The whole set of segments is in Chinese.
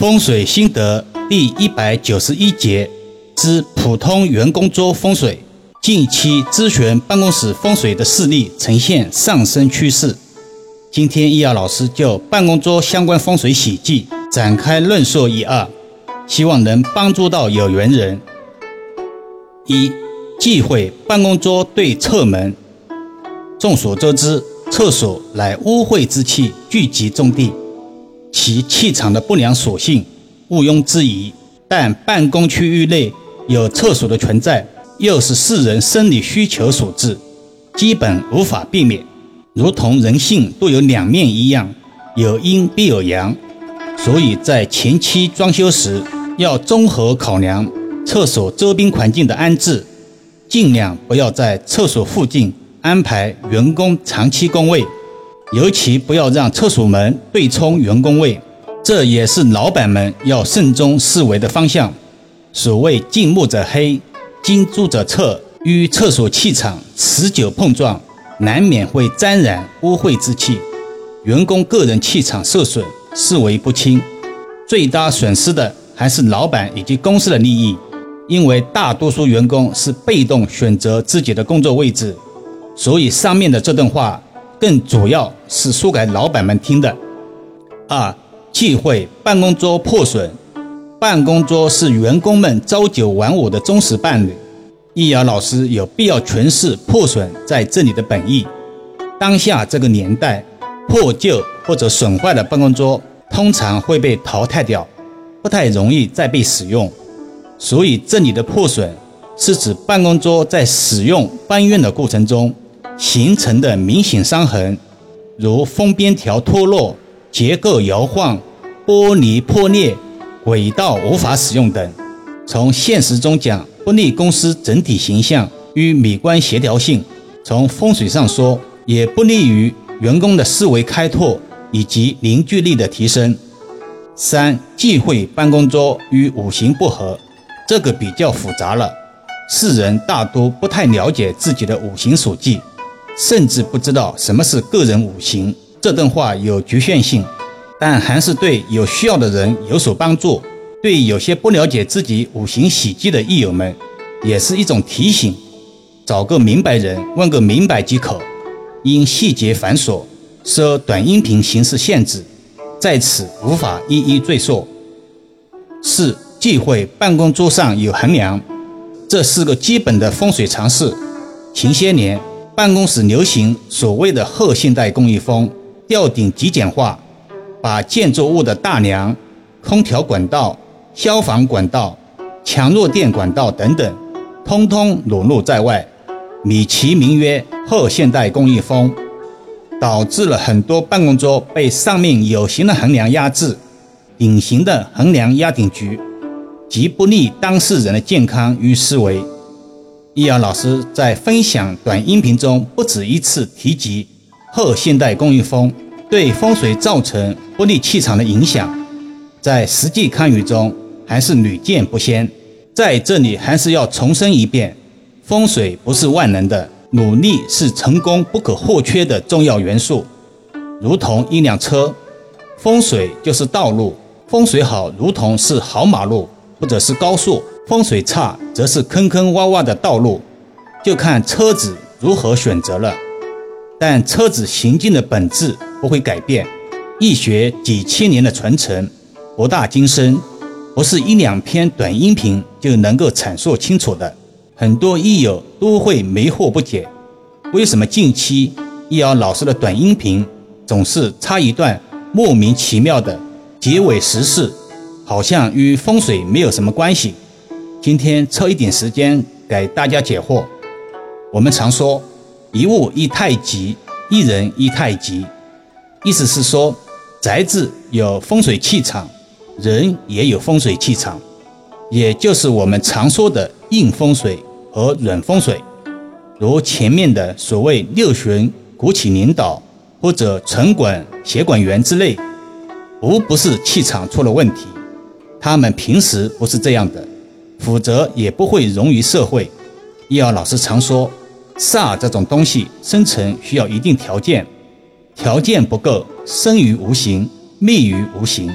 风水心得第一百九十一节之普通员工桌风水。近期咨询办公室风水的事例呈现上升趋势。今天易遥老师就办公桌相关风水喜忌展开论述一二，希望能帮助到有缘人。一、忌讳办公桌对侧门。众所周知，厕所乃污秽之气聚集重地。其气场的不良属性毋庸置疑，但办公区域内有厕所的存在，又是世人生理需求所致，基本无法避免。如同人性都有两面一样，有阴必有阳，所以在前期装修时要综合考量厕所周边环境的安置，尽量不要在厕所附近安排员工长期工位。尤其不要让厕所门对冲员工位，这也是老板们要慎重思维的方向。所谓近墨者黑，近朱者赤，与厕所气场持久碰撞，难免会沾染污秽之气，员工个人气场受损，视为不清。最大损失的还是老板以及公司的利益，因为大多数员工是被动选择自己的工作位置，所以上面的这段话。更主要是说给老板们听的。二，忌讳办公桌破损。办公桌是员工们朝九晚五的忠实伴侣。易遥老师有必要诠释破损在这里的本意。当下这个年代，破旧或者损坏的办公桌通常会被淘汰掉，不太容易再被使用。所以这里的破损是指办公桌在使用搬运的过程中。形成的明显伤痕，如封边条脱落、结构摇晃、玻璃破裂、轨道无法使用等，从现实中讲，不利公司整体形象与美观协调性；从风水上说，也不利于员工的思维开拓以及凝聚力的提升。三、忌讳办公桌与五行不合，这个比较复杂了，世人大多不太了解自己的五行属忌。甚至不知道什么是个人五行，这段话有局限性，但还是对有需要的人有所帮助。对有些不了解自己五行喜忌的益友们，也是一种提醒。找个明白人问个明白即可。因细节繁琐，受短音频形式限制，在此无法一一赘述。四忌讳办公桌上有横梁，这是个基本的风水常识。前些年。办公室流行所谓的后现代工艺风，吊顶极简化，把建筑物的大梁、空调管道、消防管道、强弱电管道等等，通通裸露在外，美其名曰后现代工艺风，导致了很多办公桌被上面有形的横梁压制，隐形的横梁压顶局，极不利当事人的健康与思维。易遥老师在分享短音频中不止一次提及后现代工业风对风水造成不利气场的影响，在实际看舆中还是屡见不鲜。在这里还是要重申一遍：风水不是万能的，努力是成功不可或缺的重要元素。如同一辆车，风水就是道路，风水好如同是好马路或者是高速。风水差，则是坑坑洼洼的道路，就看车子如何选择了。但车子行进的本质不会改变，易学几千年的传承，博大精深，不是一两篇短音频就能够阐述清楚的。很多益友都会迷惑不解，为什么近期易遥老师的短音频总是插一段莫名其妙的结尾时事，好像与风水没有什么关系。今天抽一点时间给大家解惑。我们常说“一物一太极，一人一太极”，意思是说，宅子有风水气场，人也有风水气场，也就是我们常说的硬风水和软风水。如前面的所谓六旬、国企领导或者城管、协管员之类，无不是气场出了问题。他们平时不是这样的。否则也不会融于社会。易遥老师常说，煞这种东西生成需要一定条件，条件不够，生于无形，灭于无形。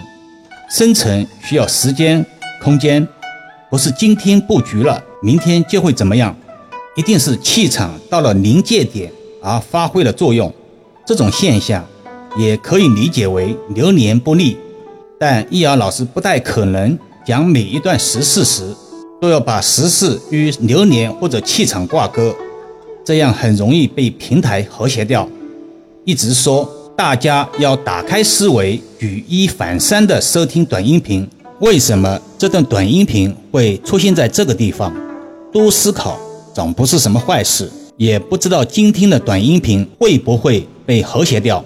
生成需要时间、空间，不是今天布局了，明天就会怎么样，一定是气场到了临界点而发挥了作用。这种现象也可以理解为流年不利，但易遥老师不太可能讲每一段时事时都要把时事与流年或者气场挂钩，这样很容易被平台和谐掉。一直说。大家要打开思维，举一反三的收听短音频。为什么这段短音频会出现在这个地方？多思考总不是什么坏事。也不知道今天的短音频会不会被和谐掉。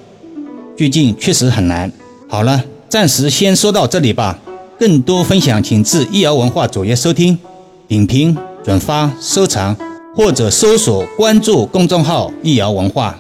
最近确实很难。好了，暂时先说到这里吧。更多分享，请至易瑶文化主页收听、点评、转发、收藏，或者搜索关注公众号“易瑶文化”。